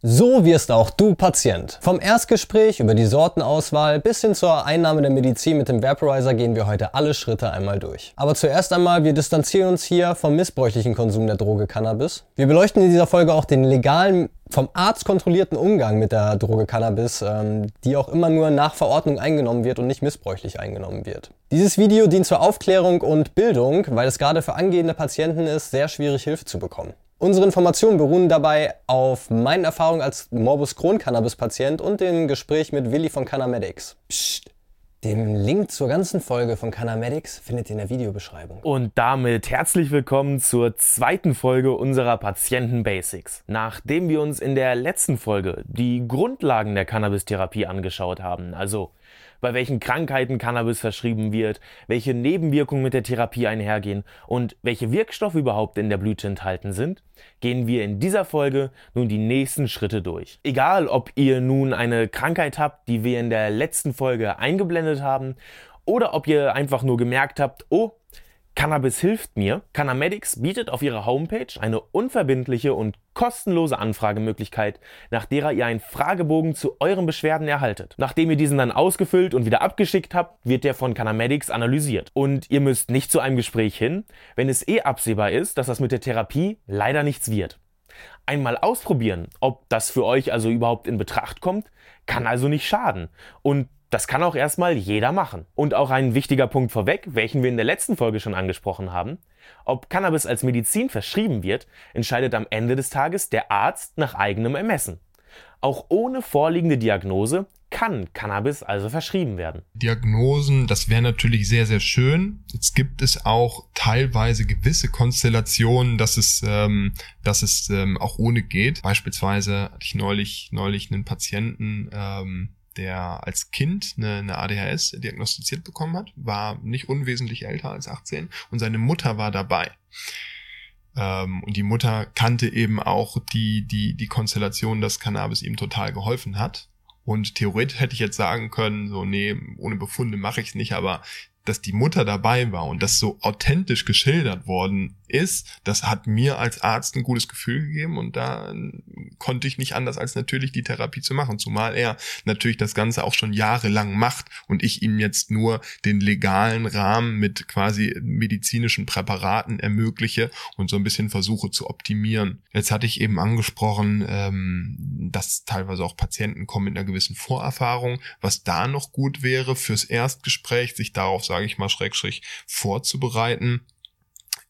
So wirst auch du Patient. Vom Erstgespräch über die Sortenauswahl bis hin zur Einnahme der Medizin mit dem Vaporizer gehen wir heute alle Schritte einmal durch. Aber zuerst einmal, wir distanzieren uns hier vom missbräuchlichen Konsum der Droge Cannabis. Wir beleuchten in dieser Folge auch den legalen, vom Arzt kontrollierten Umgang mit der Droge Cannabis, ähm, die auch immer nur nach Verordnung eingenommen wird und nicht missbräuchlich eingenommen wird. Dieses Video dient zur Aufklärung und Bildung, weil es gerade für angehende Patienten ist, sehr schwierig Hilfe zu bekommen. Unsere Informationen beruhen dabei auf meinen Erfahrungen als Morbus Crohn Cannabis Patient und dem Gespräch mit Willi von Cannamedics. Psst. Den Link zur ganzen Folge von Cannamedics findet ihr in der Videobeschreibung. Und damit herzlich willkommen zur zweiten Folge unserer Patienten Basics. Nachdem wir uns in der letzten Folge die Grundlagen der Cannabis-Therapie angeschaut haben, also bei welchen Krankheiten Cannabis verschrieben wird, welche Nebenwirkungen mit der Therapie einhergehen und welche Wirkstoffe überhaupt in der Blüte enthalten sind, gehen wir in dieser Folge nun die nächsten Schritte durch. Egal, ob ihr nun eine Krankheit habt, die wir in der letzten Folge eingeblendet haben, oder ob ihr einfach nur gemerkt habt, oh, Cannabis hilft mir. Cannamedics bietet auf ihrer Homepage eine unverbindliche und kostenlose Anfragemöglichkeit, nach derer ihr einen Fragebogen zu euren Beschwerden erhaltet. Nachdem ihr diesen dann ausgefüllt und wieder abgeschickt habt, wird der von Cannamedics analysiert. Und ihr müsst nicht zu einem Gespräch hin, wenn es eh absehbar ist, dass das mit der Therapie leider nichts wird. Einmal ausprobieren, ob das für euch also überhaupt in Betracht kommt, kann also nicht schaden. Und das kann auch erstmal jeder machen. Und auch ein wichtiger Punkt vorweg, welchen wir in der letzten Folge schon angesprochen haben. Ob Cannabis als Medizin verschrieben wird, entscheidet am Ende des Tages der Arzt nach eigenem Ermessen. Auch ohne vorliegende Diagnose kann Cannabis also verschrieben werden. Diagnosen, das wäre natürlich sehr, sehr schön. Jetzt gibt es auch teilweise gewisse Konstellationen, dass es, ähm, dass es ähm, auch ohne geht. Beispielsweise hatte ich neulich, neulich einen Patienten, ähm, der als Kind eine, eine ADHS diagnostiziert bekommen hat, war nicht unwesentlich älter als 18 und seine Mutter war dabei. Ähm, und die Mutter kannte eben auch die, die, die Konstellation, dass Cannabis ihm total geholfen hat. Und theoretisch hätte ich jetzt sagen können, so, nee, ohne Befunde mache ich es nicht, aber dass die Mutter dabei war und das so authentisch geschildert worden ist, das hat mir als Arzt ein gutes Gefühl gegeben und da konnte ich nicht anders als natürlich die Therapie zu machen, zumal er natürlich das Ganze auch schon jahrelang macht und ich ihm jetzt nur den legalen Rahmen mit quasi medizinischen Präparaten ermögliche und so ein bisschen versuche zu optimieren. Jetzt hatte ich eben angesprochen, ähm, dass teilweise auch Patienten kommen mit einer gewissen Vorerfahrung, was da noch gut wäre fürs Erstgespräch, sich darauf sagen, sage ich mal, Schrägstrich vorzubereiten,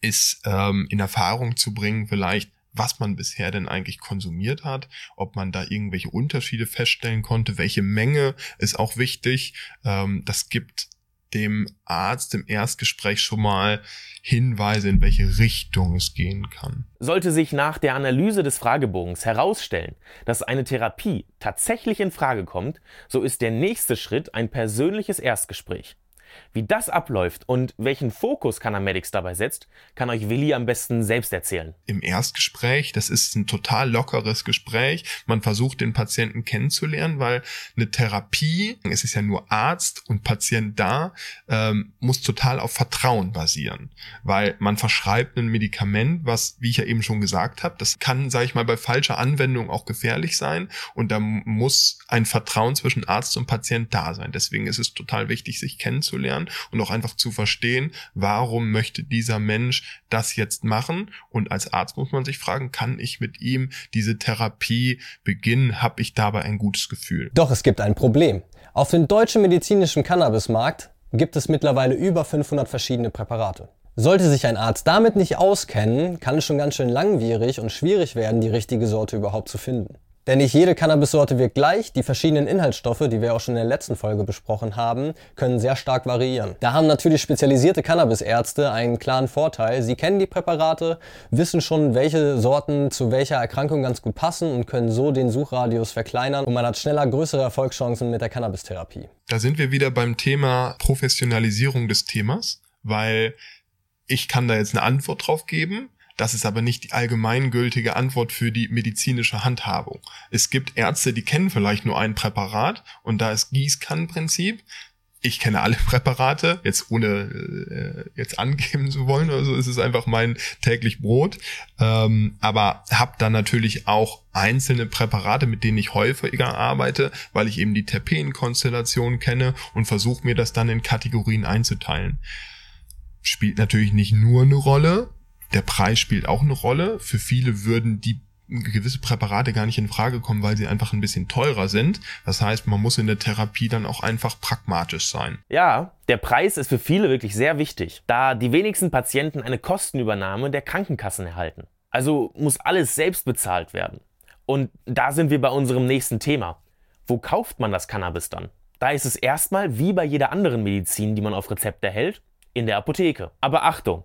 ist ähm, in Erfahrung zu bringen, vielleicht, was man bisher denn eigentlich konsumiert hat, ob man da irgendwelche Unterschiede feststellen konnte, welche Menge ist auch wichtig. Ähm, das gibt dem Arzt im Erstgespräch schon mal Hinweise, in welche Richtung es gehen kann. Sollte sich nach der Analyse des Fragebogens herausstellen, dass eine Therapie tatsächlich in Frage kommt, so ist der nächste Schritt ein persönliches Erstgespräch. Wie das abläuft und welchen Fokus Canamedics dabei setzt, kann euch Willi am besten selbst erzählen. Im Erstgespräch, das ist ein total lockeres Gespräch. Man versucht den Patienten kennenzulernen, weil eine Therapie, es ist ja nur Arzt und Patient da, ähm, muss total auf Vertrauen basieren. Weil man verschreibt ein Medikament, was, wie ich ja eben schon gesagt habe, das kann, sage ich mal, bei falscher Anwendung auch gefährlich sein. Und da muss ein Vertrauen zwischen Arzt und Patient da sein. Deswegen ist es total wichtig, sich kennenzulernen kennenzulernen und auch einfach zu verstehen, warum möchte dieser Mensch das jetzt machen. Und als Arzt muss man sich fragen, kann ich mit ihm diese Therapie beginnen? Habe ich dabei ein gutes Gefühl? Doch es gibt ein Problem. Auf dem deutschen medizinischen Cannabismarkt gibt es mittlerweile über 500 verschiedene Präparate. Sollte sich ein Arzt damit nicht auskennen, kann es schon ganz schön langwierig und schwierig werden, die richtige Sorte überhaupt zu finden. Denn nicht jede Cannabissorte wirkt gleich. Die verschiedenen Inhaltsstoffe, die wir auch schon in der letzten Folge besprochen haben, können sehr stark variieren. Da haben natürlich spezialisierte Cannabisärzte einen klaren Vorteil. Sie kennen die Präparate, wissen schon, welche Sorten zu welcher Erkrankung ganz gut passen und können so den Suchradius verkleinern und man hat schneller größere Erfolgschancen mit der Cannabistherapie. Da sind wir wieder beim Thema Professionalisierung des Themas, weil ich kann da jetzt eine Antwort drauf geben, das ist aber nicht die allgemeingültige Antwort für die medizinische Handhabung. Es gibt Ärzte, die kennen vielleicht nur ein Präparat und da ist Gießkannenprinzip. ich kenne alle Präparate, jetzt ohne äh, jetzt angeben zu wollen, also es ist einfach mein täglich Brot. Ähm, aber habe dann natürlich auch einzelne Präparate, mit denen ich häufiger arbeite, weil ich eben die Terpenkonstellation kenne und versuche mir das dann in Kategorien einzuteilen. Spielt natürlich nicht nur eine Rolle, der Preis spielt auch eine Rolle. Für viele würden die gewisse Präparate gar nicht in Frage kommen, weil sie einfach ein bisschen teurer sind. Das heißt, man muss in der Therapie dann auch einfach pragmatisch sein. Ja, der Preis ist für viele wirklich sehr wichtig, da die wenigsten Patienten eine Kostenübernahme der Krankenkassen erhalten. Also muss alles selbst bezahlt werden. Und da sind wir bei unserem nächsten Thema. Wo kauft man das Cannabis dann? Da ist es erstmal wie bei jeder anderen Medizin, die man auf Rezept erhält, in der Apotheke. Aber Achtung,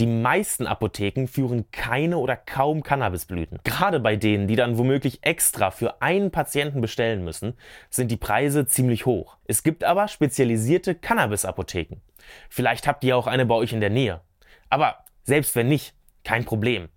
die meisten Apotheken führen keine oder kaum Cannabisblüten. Gerade bei denen, die dann womöglich extra für einen Patienten bestellen müssen, sind die Preise ziemlich hoch. Es gibt aber spezialisierte Cannabis-Apotheken. Vielleicht habt ihr auch eine bei euch in der Nähe. Aber selbst wenn nicht, kein Problem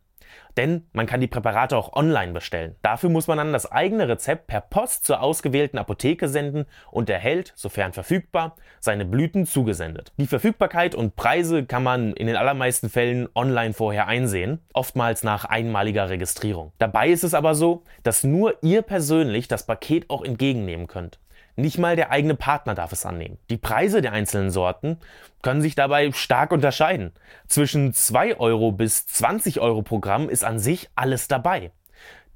denn man kann die Präparate auch online bestellen. Dafür muss man dann das eigene Rezept per Post zur ausgewählten Apotheke senden und erhält, sofern verfügbar, seine Blüten zugesendet. Die Verfügbarkeit und Preise kann man in den allermeisten Fällen online vorher einsehen, oftmals nach einmaliger Registrierung. Dabei ist es aber so, dass nur ihr persönlich das Paket auch entgegennehmen könnt. Nicht mal der eigene Partner darf es annehmen. Die Preise der einzelnen Sorten können sich dabei stark unterscheiden. Zwischen 2 Euro bis 20 Euro pro Gramm ist an sich alles dabei.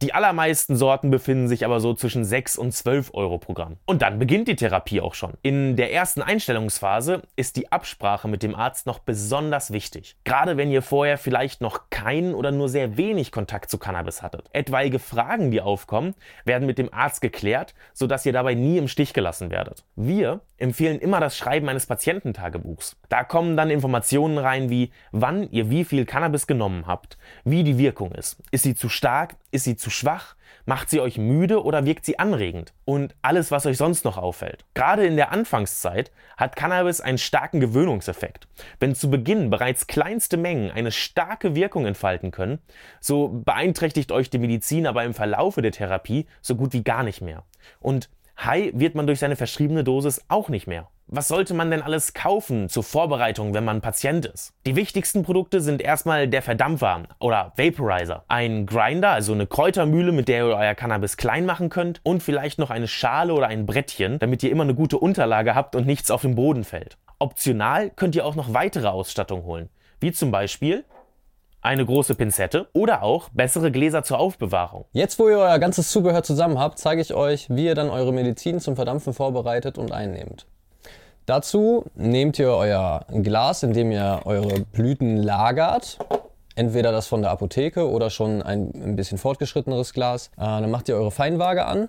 Die allermeisten Sorten befinden sich aber so zwischen 6 und 12 Euro pro Gramm. Und dann beginnt die Therapie auch schon. In der ersten Einstellungsphase ist die Absprache mit dem Arzt noch besonders wichtig. Gerade wenn ihr vorher vielleicht noch keinen oder nur sehr wenig Kontakt zu Cannabis hattet. Etwaige Fragen, die aufkommen, werden mit dem Arzt geklärt, sodass ihr dabei nie im Stich gelassen werdet. Wir empfehlen immer das Schreiben eines Patiententagebuchs. Da kommen dann Informationen rein wie, wann ihr wie viel Cannabis genommen habt, wie die Wirkung ist. Ist sie zu stark? Ist sie zu schwach? Macht sie euch müde oder wirkt sie anregend? Und alles, was euch sonst noch auffällt. Gerade in der Anfangszeit hat Cannabis einen starken Gewöhnungseffekt. Wenn zu Beginn bereits kleinste Mengen eine starke Wirkung entfalten können, so beeinträchtigt euch die Medizin aber im Verlaufe der Therapie so gut wie gar nicht mehr. Und High wird man durch seine verschriebene Dosis auch nicht mehr. Was sollte man denn alles kaufen zur Vorbereitung, wenn man Patient ist? Die wichtigsten Produkte sind erstmal der Verdampfer oder Vaporizer, ein Grinder, also eine Kräutermühle, mit der ihr euer Cannabis klein machen könnt und vielleicht noch eine Schale oder ein Brettchen, damit ihr immer eine gute Unterlage habt und nichts auf den Boden fällt. Optional könnt ihr auch noch weitere Ausstattung holen, wie zum Beispiel eine große Pinzette oder auch bessere Gläser zur Aufbewahrung. Jetzt, wo ihr euer ganzes Zubehör zusammen habt, zeige ich euch, wie ihr dann eure Medizin zum Verdampfen vorbereitet und einnehmt. Dazu nehmt ihr euer Glas, in dem ihr eure Blüten lagert. Entweder das von der Apotheke oder schon ein, ein bisschen fortgeschritteneres Glas. Äh, dann macht ihr eure Feinwaage an,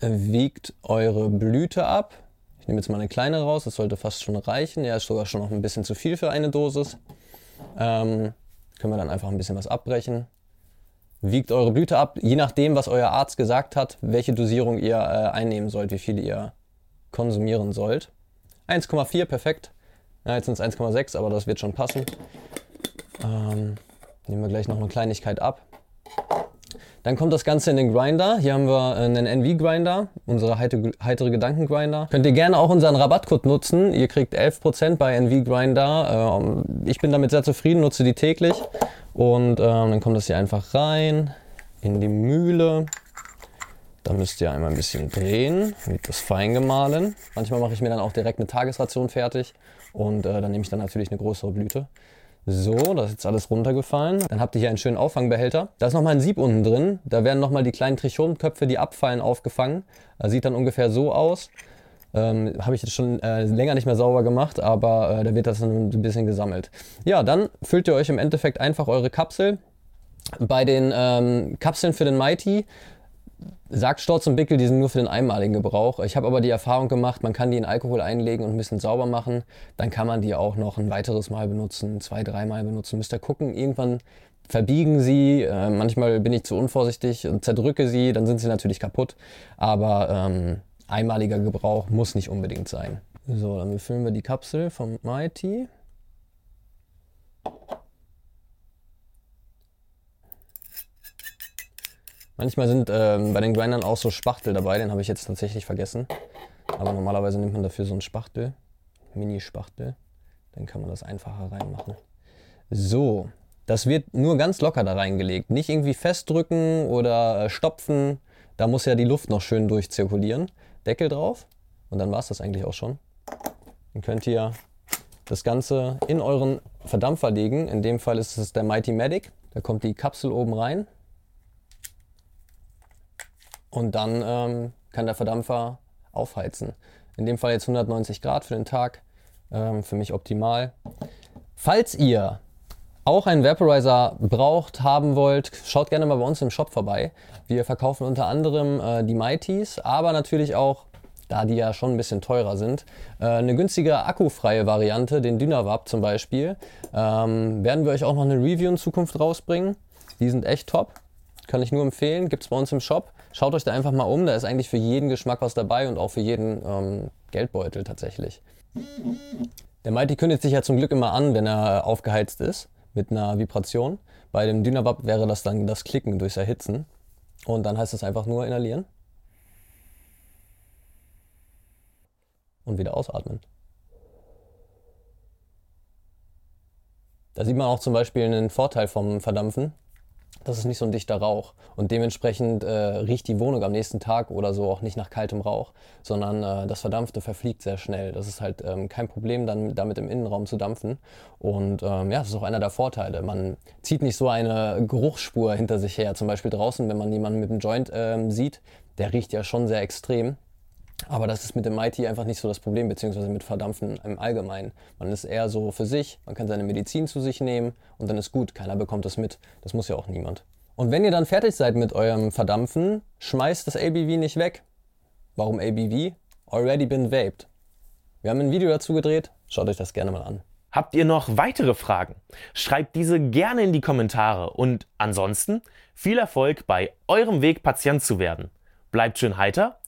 wiegt eure Blüte ab. Ich nehme jetzt mal eine kleine raus, das sollte fast schon reichen. Ja, ist sogar schon noch ein bisschen zu viel für eine Dosis. Ähm, können wir dann einfach ein bisschen was abbrechen. Wiegt eure Blüte ab, je nachdem, was euer Arzt gesagt hat, welche Dosierung ihr äh, einnehmen sollt, wie viel ihr konsumieren sollt. 1,4, perfekt. Ja, jetzt sind es 1,6, aber das wird schon passen. Ähm, nehmen wir gleich noch eine Kleinigkeit ab. Dann kommt das Ganze in den Grinder. Hier haben wir einen NV-Grinder, unsere heitere Gedanken-Grinder. Könnt ihr gerne auch unseren Rabattcode nutzen. Ihr kriegt 11% bei NV-Grinder. Ähm, ich bin damit sehr zufrieden, nutze die täglich. Und ähm, dann kommt das hier einfach rein in die Mühle. Da müsst ihr einmal ein bisschen drehen, wird das fein gemahlen. Manchmal mache ich mir dann auch direkt eine Tagesration fertig und äh, dann nehme ich dann natürlich eine größere Blüte. So, das ist jetzt alles runtergefallen. Dann habt ihr hier einen schönen Auffangbehälter. Da ist nochmal ein Sieb unten drin. Da werden nochmal die kleinen Trichomköpfe, die abfallen, aufgefangen. Das sieht dann ungefähr so aus. Ähm, Habe ich jetzt schon äh, länger nicht mehr sauber gemacht, aber äh, da wird das dann ein bisschen gesammelt. Ja, dann füllt ihr euch im Endeffekt einfach eure Kapsel. Bei den ähm, Kapseln für den Mighty Sackstorz und Bickel, die sind nur für den einmaligen Gebrauch. Ich habe aber die Erfahrung gemacht, man kann die in Alkohol einlegen und ein bisschen sauber machen. Dann kann man die auch noch ein weiteres Mal benutzen, zwei, dreimal benutzen. Müsst ihr gucken, irgendwann verbiegen sie. Äh, manchmal bin ich zu unvorsichtig und zerdrücke sie, dann sind sie natürlich kaputt. Aber ähm, einmaliger Gebrauch muss nicht unbedingt sein. So, dann befüllen wir die Kapsel vom Mighty. Manchmal sind ähm, bei den Grindern auch so Spachtel dabei, den habe ich jetzt tatsächlich vergessen. Aber normalerweise nimmt man dafür so einen Spachtel, Mini-Spachtel. Dann kann man das einfacher reinmachen. So, das wird nur ganz locker da reingelegt. Nicht irgendwie festdrücken oder äh, stopfen. Da muss ja die Luft noch schön durchzirkulieren. Deckel drauf und dann war es das eigentlich auch schon. Dann könnt ihr das Ganze in euren Verdampfer legen. In dem Fall ist es der Mighty Medic. Da kommt die Kapsel oben rein. Und dann ähm, kann der Verdampfer aufheizen. In dem Fall jetzt 190 Grad für den Tag. Ähm, für mich optimal. Falls ihr auch einen Vaporizer braucht, haben wollt, schaut gerne mal bei uns im Shop vorbei. Wir verkaufen unter anderem äh, die Mighties, aber natürlich auch, da die ja schon ein bisschen teurer sind, äh, eine günstige akkufreie Variante, den Dynavap zum Beispiel. Ähm, werden wir euch auch noch eine Review in Zukunft rausbringen. Die sind echt top. Kann ich nur empfehlen. Gibt es bei uns im Shop. Schaut euch da einfach mal um. Da ist eigentlich für jeden Geschmack was dabei und auch für jeden ähm, Geldbeutel tatsächlich. Der Mighty kündigt sich ja zum Glück immer an, wenn er aufgeheizt ist mit einer Vibration. Bei dem Dynavap wäre das dann das Klicken durchs Erhitzen. Und dann heißt es einfach nur inhalieren. Und wieder ausatmen. Da sieht man auch zum Beispiel einen Vorteil vom Verdampfen das ist nicht so ein dichter Rauch. Und dementsprechend äh, riecht die Wohnung am nächsten Tag oder so auch nicht nach kaltem Rauch, sondern äh, das Verdampfte verfliegt sehr schnell. Das ist halt ähm, kein Problem, dann damit im Innenraum zu dampfen. Und ähm, ja, das ist auch einer der Vorteile. Man zieht nicht so eine Geruchsspur hinter sich her. Zum Beispiel draußen, wenn man jemanden mit einem Joint ähm, sieht, der riecht ja schon sehr extrem. Aber das ist mit dem Mighty einfach nicht so das Problem, beziehungsweise mit Verdampfen im Allgemeinen. Man ist eher so für sich, man kann seine Medizin zu sich nehmen und dann ist gut. Keiner bekommt das mit. Das muss ja auch niemand. Und wenn ihr dann fertig seid mit eurem Verdampfen, schmeißt das ABV nicht weg. Warum ABV? Already been vaped. Wir haben ein Video dazu gedreht, schaut euch das gerne mal an. Habt ihr noch weitere Fragen? Schreibt diese gerne in die Kommentare und ansonsten viel Erfolg bei eurem Weg, Patient zu werden. Bleibt schön heiter